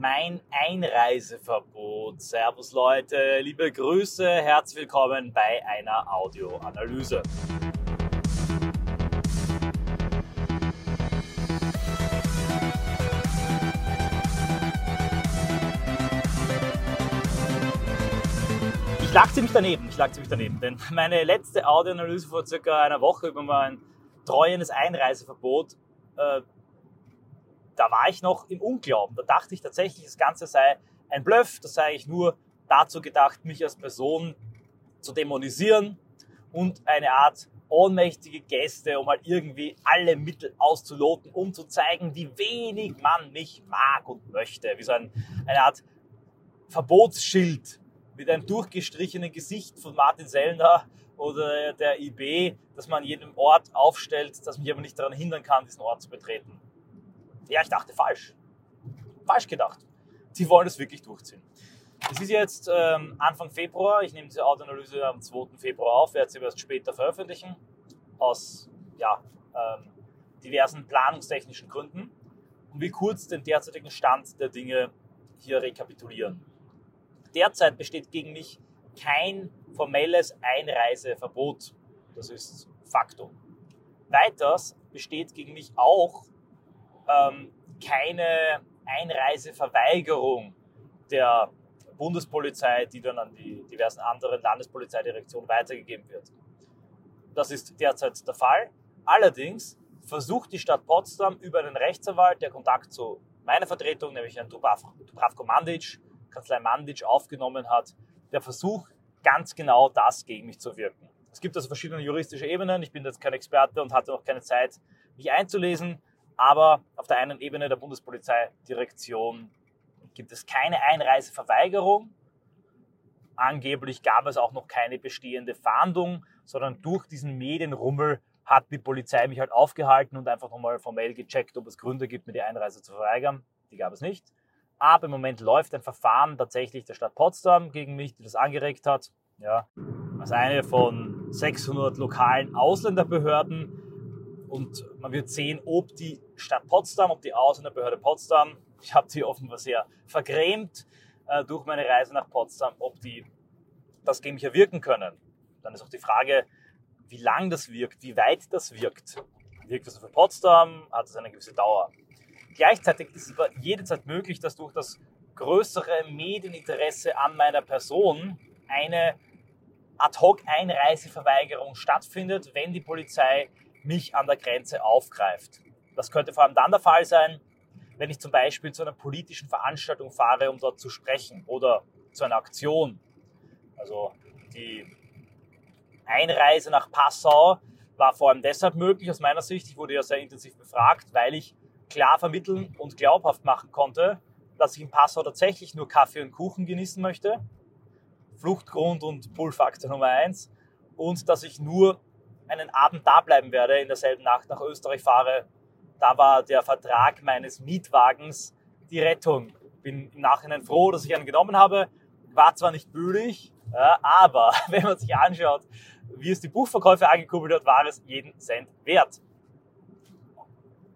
mein Einreiseverbot. Servus Leute, liebe Grüße, herzlich willkommen bei einer Audioanalyse. Ich lag ziemlich daneben, ich lag ziemlich daneben, denn meine letzte Audioanalyse vor circa einer Woche über mein treuendes Einreiseverbot äh, da war ich noch im Unglauben. Da dachte ich tatsächlich, das Ganze sei ein Bluff, das sei eigentlich nur dazu gedacht, mich als Person zu dämonisieren und eine Art ohnmächtige Gäste, um halt irgendwie alle Mittel auszuloten, um zu zeigen, wie wenig man mich mag und möchte. Wie so ein, eine Art Verbotsschild mit einem durchgestrichenen Gesicht von Martin Sellner oder der IB, das man an jedem Ort aufstellt, das mich aber nicht daran hindern kann, diesen Ort zu betreten. Ja, ich dachte falsch. Falsch gedacht. Sie wollen es wirklich durchziehen. Es ist jetzt ähm, Anfang Februar. Ich nehme diese Autoanalyse am 2. Februar auf, werde sie erst später veröffentlichen. Aus ja, ähm, diversen planungstechnischen Gründen. Und will kurz den derzeitigen Stand der Dinge hier rekapitulieren. Derzeit besteht gegen mich kein formelles Einreiseverbot. Das ist Faktum. Weiters besteht gegen mich auch ähm, keine Einreiseverweigerung der Bundespolizei, die dann an die diversen anderen Landespolizeidirektionen weitergegeben wird. Das ist derzeit der Fall. Allerdings versucht die Stadt Potsdam über einen Rechtsanwalt, der Kontakt zu meiner Vertretung, nämlich Herrn Dubravko Mandic, Kanzlei Mandic, aufgenommen hat, der Versuch, ganz genau das gegen mich zu wirken. Es gibt also verschiedene juristische Ebenen. Ich bin jetzt kein Experte und hatte noch keine Zeit, mich einzulesen. Aber auf der einen Ebene der Bundespolizeidirektion gibt es keine Einreiseverweigerung. Angeblich gab es auch noch keine bestehende Fahndung, sondern durch diesen Medienrummel hat die Polizei mich halt aufgehalten und einfach nochmal formell gecheckt, ob es Gründe gibt, mir die Einreise zu verweigern. Die gab es nicht. Aber im Moment läuft ein Verfahren tatsächlich der Stadt Potsdam gegen mich, die das angeregt hat. Ja, als eine von 600 lokalen Ausländerbehörden und man wird sehen, ob die Stadt Potsdam, ob die Ausländerbehörde Potsdam, ich habe die offenbar sehr vergrämt äh, durch meine Reise nach Potsdam, ob die das gegen mich erwirken können. Dann ist auch die Frage, wie lang das wirkt, wie weit das wirkt. Wirkt das für Potsdam? Hat es eine gewisse Dauer? Gleichzeitig ist es aber jederzeit möglich, dass durch das größere Medieninteresse an meiner Person eine Ad-hoc-Einreiseverweigerung stattfindet, wenn die Polizei mich an der Grenze aufgreift. Das könnte vor allem dann der Fall sein, wenn ich zum Beispiel zu einer politischen Veranstaltung fahre, um dort zu sprechen oder zu einer Aktion. Also die Einreise nach Passau war vor allem deshalb möglich aus meiner Sicht. Ich wurde ja sehr intensiv befragt, weil ich klar vermitteln und glaubhaft machen konnte, dass ich in Passau tatsächlich nur Kaffee und Kuchen genießen möchte. Fluchtgrund und Pull-Faktor Nummer eins. Und dass ich nur einen Abend da bleiben werde, in derselben Nacht nach Österreich fahre. Da war der Vertrag meines Mietwagens die Rettung. Bin im Nachhinein froh, dass ich einen genommen habe. War zwar nicht billig, aber wenn man sich anschaut, wie es die Buchverkäufe angekurbelt hat, war es jeden Cent wert.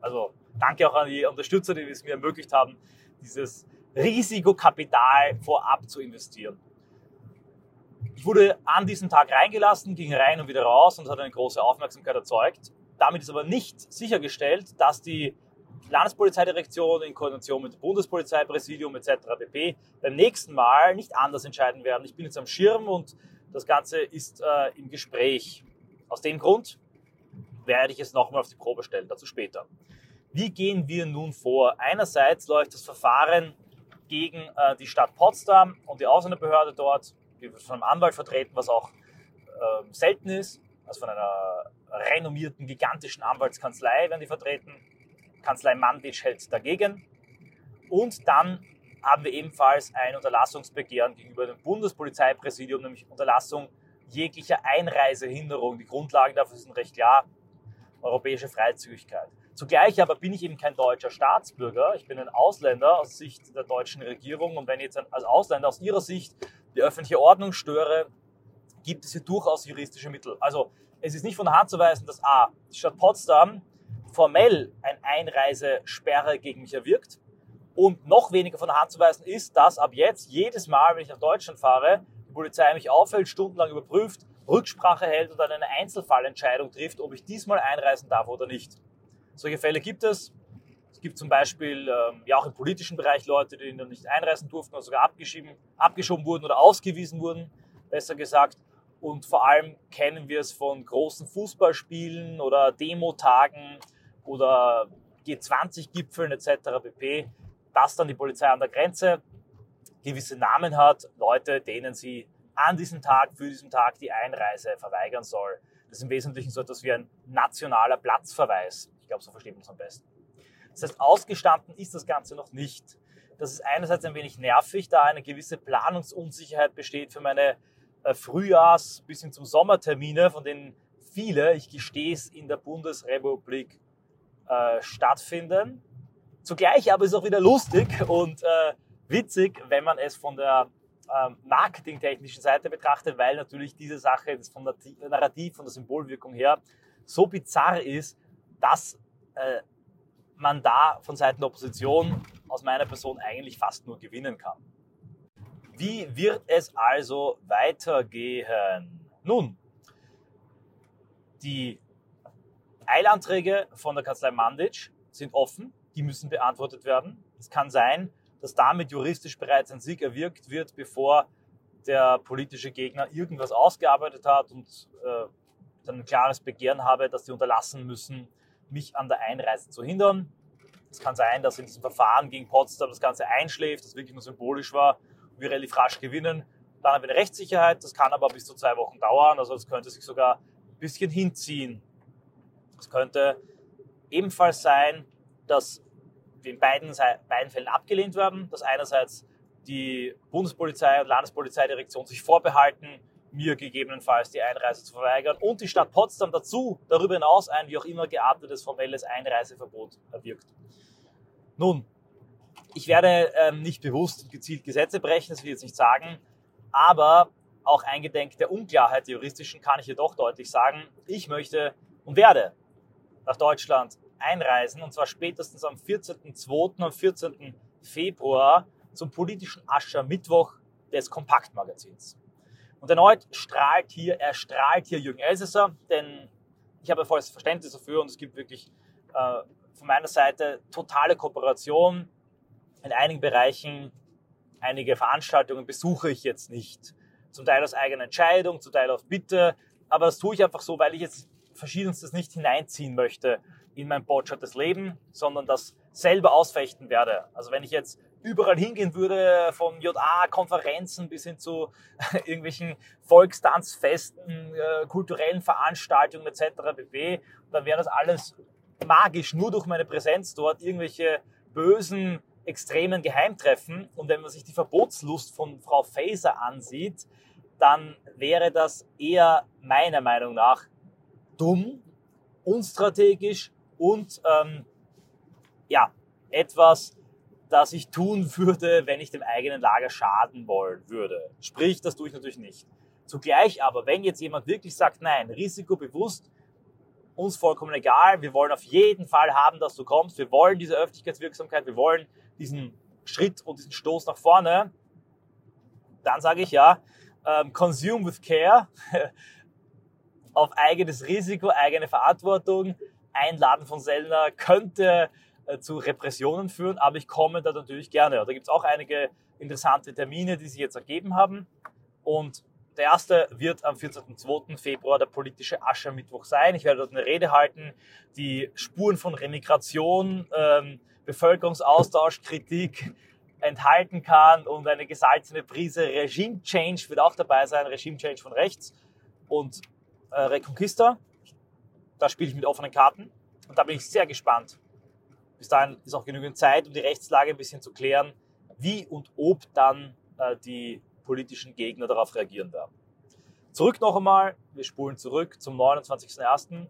Also danke auch an die Unterstützer, die es mir ermöglicht haben, dieses Risikokapital vorab zu investieren. Ich wurde an diesem Tag reingelassen, ging rein und wieder raus und hat eine große Aufmerksamkeit erzeugt. Damit ist aber nicht sichergestellt, dass die Landespolizeidirektion in Koordination mit dem Bundespolizeipräsidium etc. pp. beim nächsten Mal nicht anders entscheiden werden. Ich bin jetzt am Schirm und das Ganze ist äh, im Gespräch. Aus dem Grund werde ich es nochmal auf die Probe stellen, dazu später. Wie gehen wir nun vor? Einerseits läuft das Verfahren gegen äh, die Stadt Potsdam und die Ausländerbehörde dort von einem Anwalt vertreten, was auch ähm, selten ist. Also von einer renommierten, gigantischen Anwaltskanzlei werden die vertreten. Kanzlei Mandic hält dagegen. Und dann haben wir ebenfalls ein Unterlassungsbegehren gegenüber dem Bundespolizeipräsidium, nämlich Unterlassung jeglicher Einreisehinderung. Die Grundlagen dafür sind recht klar. Europäische Freizügigkeit. Zugleich aber bin ich eben kein deutscher Staatsbürger. Ich bin ein Ausländer aus Sicht der deutschen Regierung. Und wenn jetzt als Ausländer aus ihrer Sicht die öffentliche Ordnung störe, gibt es hier durchaus juristische Mittel. Also es ist nicht von der Hand zu weisen, dass A, die Stadt Potsdam formell eine Einreisesperre gegen mich erwirkt Und noch weniger von der Hand zu weisen ist, dass ab jetzt jedes Mal, wenn ich nach Deutschland fahre, die Polizei mich auffällt, stundenlang überprüft, Rücksprache hält und dann eine Einzelfallentscheidung trifft, ob ich diesmal einreisen darf oder nicht. Solche Fälle gibt es. Es gibt zum Beispiel ähm, ja auch im politischen Bereich Leute, die noch nicht einreisen durften oder sogar abgeschoben, abgeschoben wurden oder ausgewiesen wurden, besser gesagt. Und vor allem kennen wir es von großen Fußballspielen oder Demotagen oder G20-Gipfeln etc. pp dass dann die Polizei an der Grenze gewisse Namen hat, Leute, denen sie an diesem Tag, für diesen Tag die Einreise verweigern soll. Das ist im Wesentlichen so etwas wie ein nationaler Platzverweis. Ich glaube, so versteht man es am besten. Das heißt, ausgestanden ist das Ganze noch nicht. Das ist einerseits ein wenig nervig, da eine gewisse Planungsunsicherheit besteht für meine äh, Frühjahrs- bis hin zum Sommertermine, von denen viele, ich gestehe es, in der Bundesrepublik äh, stattfinden. Zugleich aber ist es auch wieder lustig und äh, witzig, wenn man es von der ähm, marketingtechnischen Seite betrachtet, weil natürlich diese Sache das vom Narrativ, von der Symbolwirkung her so bizarr ist, dass äh, man da von Seiten der Opposition aus meiner Person eigentlich fast nur gewinnen kann. Wie wird es also weitergehen? Nun, die Eilanträge von der Kanzlei Mandic sind offen die müssen beantwortet werden. Es kann sein, dass damit juristisch bereits ein Sieg erwirkt wird, bevor der politische Gegner irgendwas ausgearbeitet hat und äh, dann ein klares Begehren habe, dass sie unterlassen müssen, mich an der Einreise zu hindern. Es kann sein, dass in diesem Verfahren gegen Potsdam das Ganze einschläft, das wirklich nur symbolisch war und wir relativ rasch gewinnen. Dann haben wir eine Rechtssicherheit, das kann aber bis zu zwei Wochen dauern, also es könnte sich sogar ein bisschen hinziehen. Es könnte ebenfalls sein, dass in beiden, beiden Fällen abgelehnt werden, dass einerseits die Bundespolizei und Landespolizeidirektion sich vorbehalten, mir gegebenenfalls die Einreise zu verweigern und die Stadt Potsdam dazu darüber hinaus ein wie auch immer geartetes formelles Einreiseverbot erwirkt. Nun, ich werde ähm, nicht bewusst und gezielt Gesetze brechen, das will ich jetzt nicht sagen, aber auch eingedenk der Unklarheit der juristischen kann ich jedoch deutlich sagen, ich möchte und werde nach Deutschland einreisen, und zwar spätestens am 14.02. und 14. Februar zum politischen Aschermittwoch des Kompaktmagazins. Und erneut strahlt hier, er strahlt hier Jürgen Elsässer, denn ich habe volles Verständnis dafür und es gibt wirklich äh, von meiner Seite totale Kooperation. In einigen Bereichen, einige Veranstaltungen besuche ich jetzt nicht. Zum Teil aus eigener Entscheidung, zum Teil auf Bitte, aber das tue ich einfach so, weil ich jetzt verschiedenstes nicht hineinziehen möchte in mein botschattes Leben, sondern das selber ausfechten werde. Also wenn ich jetzt überall hingehen würde, von JA-Konferenzen bis hin zu irgendwelchen Volkstanzfesten, äh, kulturellen Veranstaltungen etc. pp., dann wäre das alles magisch nur durch meine Präsenz dort irgendwelche bösen, extremen Geheimtreffen. Und wenn man sich die Verbotslust von Frau Faeser ansieht, dann wäre das eher meiner Meinung nach dumm, unstrategisch und ähm, ja, etwas, das ich tun würde, wenn ich dem eigenen Lager schaden wollen würde. Sprich, das tue ich natürlich nicht. Zugleich aber, wenn jetzt jemand wirklich sagt, nein, risikobewusst, uns vollkommen egal, wir wollen auf jeden Fall haben, dass du kommst, wir wollen diese Öffentlichkeitswirksamkeit, wir wollen diesen Schritt und diesen Stoß nach vorne, dann sage ich ja, ähm, consume with care, auf eigenes Risiko, eigene Verantwortung, Einladen von Sellner könnte zu Repressionen führen, aber ich komme da natürlich gerne. Da gibt es auch einige interessante Termine, die sich jetzt ergeben haben. Und der erste wird am 14.2. Februar der politische Aschermittwoch sein. Ich werde dort eine Rede halten, die Spuren von Remigration, ähm, Bevölkerungsaustausch, Kritik enthalten kann und eine gesalzene Prise Regime Change wird auch dabei sein, Regime Change von rechts und äh, Reconquista. Da spiele ich mit offenen Karten und da bin ich sehr gespannt. Bis dahin ist auch genügend Zeit, um die Rechtslage ein bisschen zu klären, wie und ob dann äh, die politischen Gegner darauf reagieren werden. Zurück noch einmal, wir spulen zurück zum 29.01.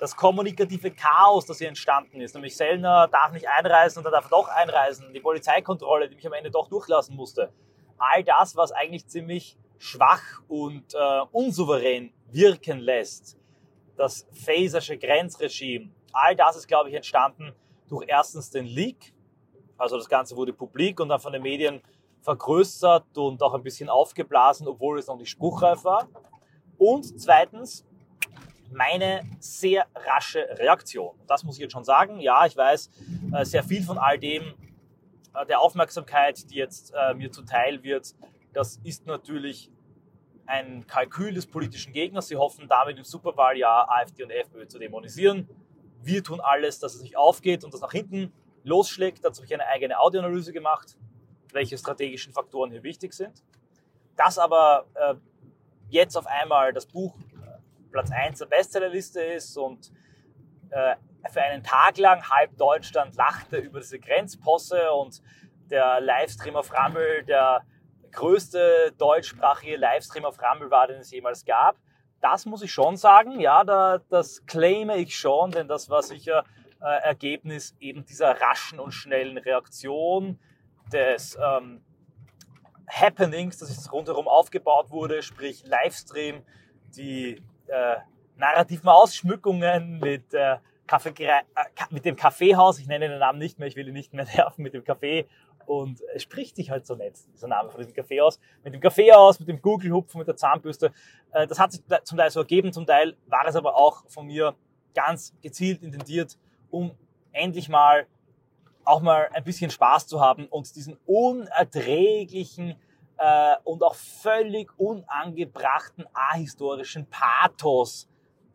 Das kommunikative Chaos, das hier entstanden ist, nämlich Sellner darf nicht einreisen und dann darf er doch einreisen, die Polizeikontrolle, die mich am Ende doch durchlassen musste. All das, was eigentlich ziemlich schwach und äh, unsouverän wirken lässt, das Phasersche Grenzregime, all das ist, glaube ich, entstanden durch erstens den Leak Also das Ganze wurde publik und dann von den Medien vergrößert und auch ein bisschen aufgeblasen, obwohl es noch nicht spruchreif war. Und zweitens, meine sehr rasche Reaktion. Das muss ich jetzt schon sagen. Ja, ich weiß, äh, sehr viel von all dem, äh, der Aufmerksamkeit, die jetzt äh, mir zuteil wird, das ist natürlich ein Kalkül des politischen Gegners. Sie hoffen damit im Superwahljahr AfD und FPÖ zu dämonisieren. Wir tun alles, dass es nicht aufgeht und das nach hinten losschlägt. Dazu habe ich eine eigene Audioanalyse gemacht, welche strategischen Faktoren hier wichtig sind. Dass aber äh, jetzt auf einmal das Buch äh, Platz 1 der Bestsellerliste ist und äh, für einen Tag lang halb Deutschland lachte über diese Grenzposse und der Livestream auf Rammel der größte deutschsprachige Livestream auf Rumble war, den es jemals gab. Das muss ich schon sagen, ja, da, das claime ich schon, denn das war sicher äh, Ergebnis eben dieser raschen und schnellen Reaktion des ähm, Happenings, das jetzt rundherum aufgebaut wurde, sprich Livestream, die äh, narrativen Ausschmückungen mit, äh, Kaffee, äh, mit dem Kaffeehaus, ich nenne den Namen nicht mehr, ich will ihn nicht mehr nerven, mit dem Kaffee und es spricht sich halt so nett, dieser Name von diesem Kaffee aus. Mit dem Kaffee aus, mit dem Google-Hupfen, mit der Zahnbürste. Äh, das hat sich zum Teil so ergeben, zum Teil war es aber auch von mir ganz gezielt intendiert, um endlich mal auch mal ein bisschen Spaß zu haben und diesen unerträglichen äh, und auch völlig unangebrachten ahistorischen Pathos,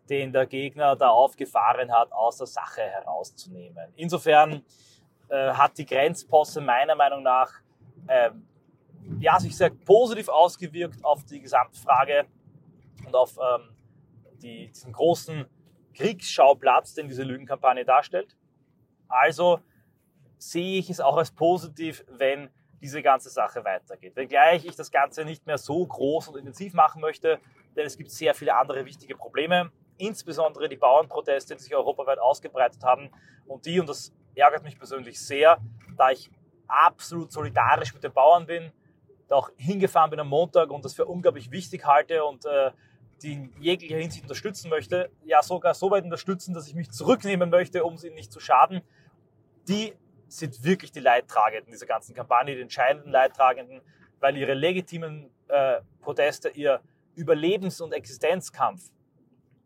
den der Gegner da aufgefahren hat, aus der Sache herauszunehmen. Insofern äh, hat die Grenzposse meiner Meinung nach äh, ja, sich sehr positiv ausgewirkt auf die Gesamtfrage und auf ähm, die, diesen großen Kriegsschauplatz, den diese Lügenkampagne darstellt. Also sehe ich es auch als positiv, wenn diese ganze Sache weitergeht. Wenngleich ich das Ganze nicht mehr so groß und intensiv machen möchte, denn es gibt sehr viele andere wichtige Probleme, insbesondere die Bauernproteste, die sich europaweit ausgebreitet haben und die, und das ärgert mich persönlich sehr, da ich absolut solidarisch mit den Bauern bin, da auch hingefahren bin am Montag und das für unglaublich wichtig halte und äh, die in jeglicher Hinsicht unterstützen möchte, ja sogar so weit unterstützen, dass ich mich zurücknehmen möchte, um sie nicht zu schaden, die sind wirklich die Leidtragenden dieser ganzen Kampagne, die entscheidenden Leidtragenden, weil ihre legitimen äh, Proteste, ihr Überlebens- und Existenzkampf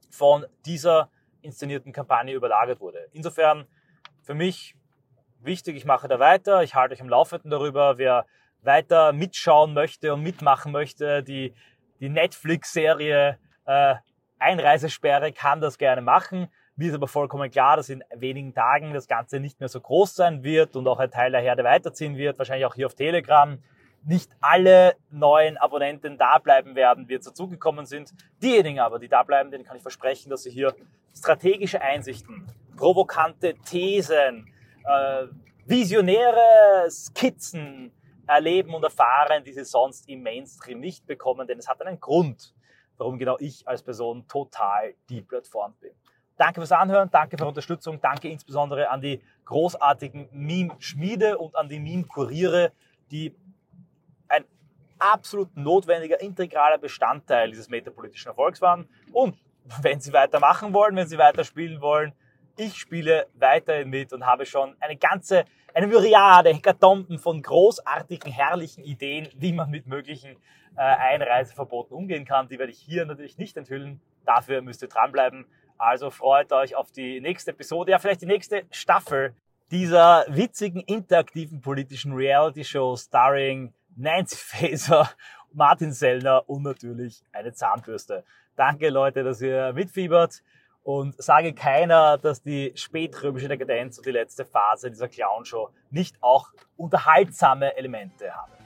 von dieser inszenierten Kampagne überlagert wurde. Insofern für mich wichtig, ich mache da weiter, ich halte euch am Laufenden darüber. Wer weiter mitschauen möchte und mitmachen möchte, die, die Netflix-Serie äh, Einreisesperre kann das gerne machen. Mir ist aber vollkommen klar, dass in wenigen Tagen das Ganze nicht mehr so groß sein wird und auch ein Teil der Herde weiterziehen wird, wahrscheinlich auch hier auf Telegram. Nicht alle neuen Abonnenten da bleiben werden, wie jetzt dazugekommen sind. Diejenigen aber, die da bleiben, denen kann ich versprechen, dass sie hier strategische Einsichten provokante Thesen, äh, visionäre Skizzen erleben und erfahren, die sie sonst im Mainstream nicht bekommen, denn es hat einen Grund, warum genau ich als Person total die Plattform bin. Danke fürs Anhören, danke für Unterstützung, danke insbesondere an die großartigen Meme-Schmiede und an die Meme-Kuriere, die ein absolut notwendiger, integraler Bestandteil dieses metapolitischen Erfolgs waren. Und wenn Sie weitermachen wollen, wenn Sie weiterspielen wollen, ich spiele weiterhin mit und habe schon eine ganze, eine Myriade, Hekatomben von großartigen, herrlichen Ideen, wie man mit möglichen äh, Einreiseverboten umgehen kann. Die werde ich hier natürlich nicht enthüllen. Dafür müsst ihr dranbleiben. Also freut euch auf die nächste Episode, ja vielleicht die nächste Staffel dieser witzigen, interaktiven politischen Reality-Show starring Nancy Faeser, Martin Sellner und natürlich eine Zahnbürste. Danke Leute, dass ihr mitfiebert und sage keiner, dass die spätrömische Dekadenz und die letzte Phase dieser Clownshow nicht auch unterhaltsame Elemente haben.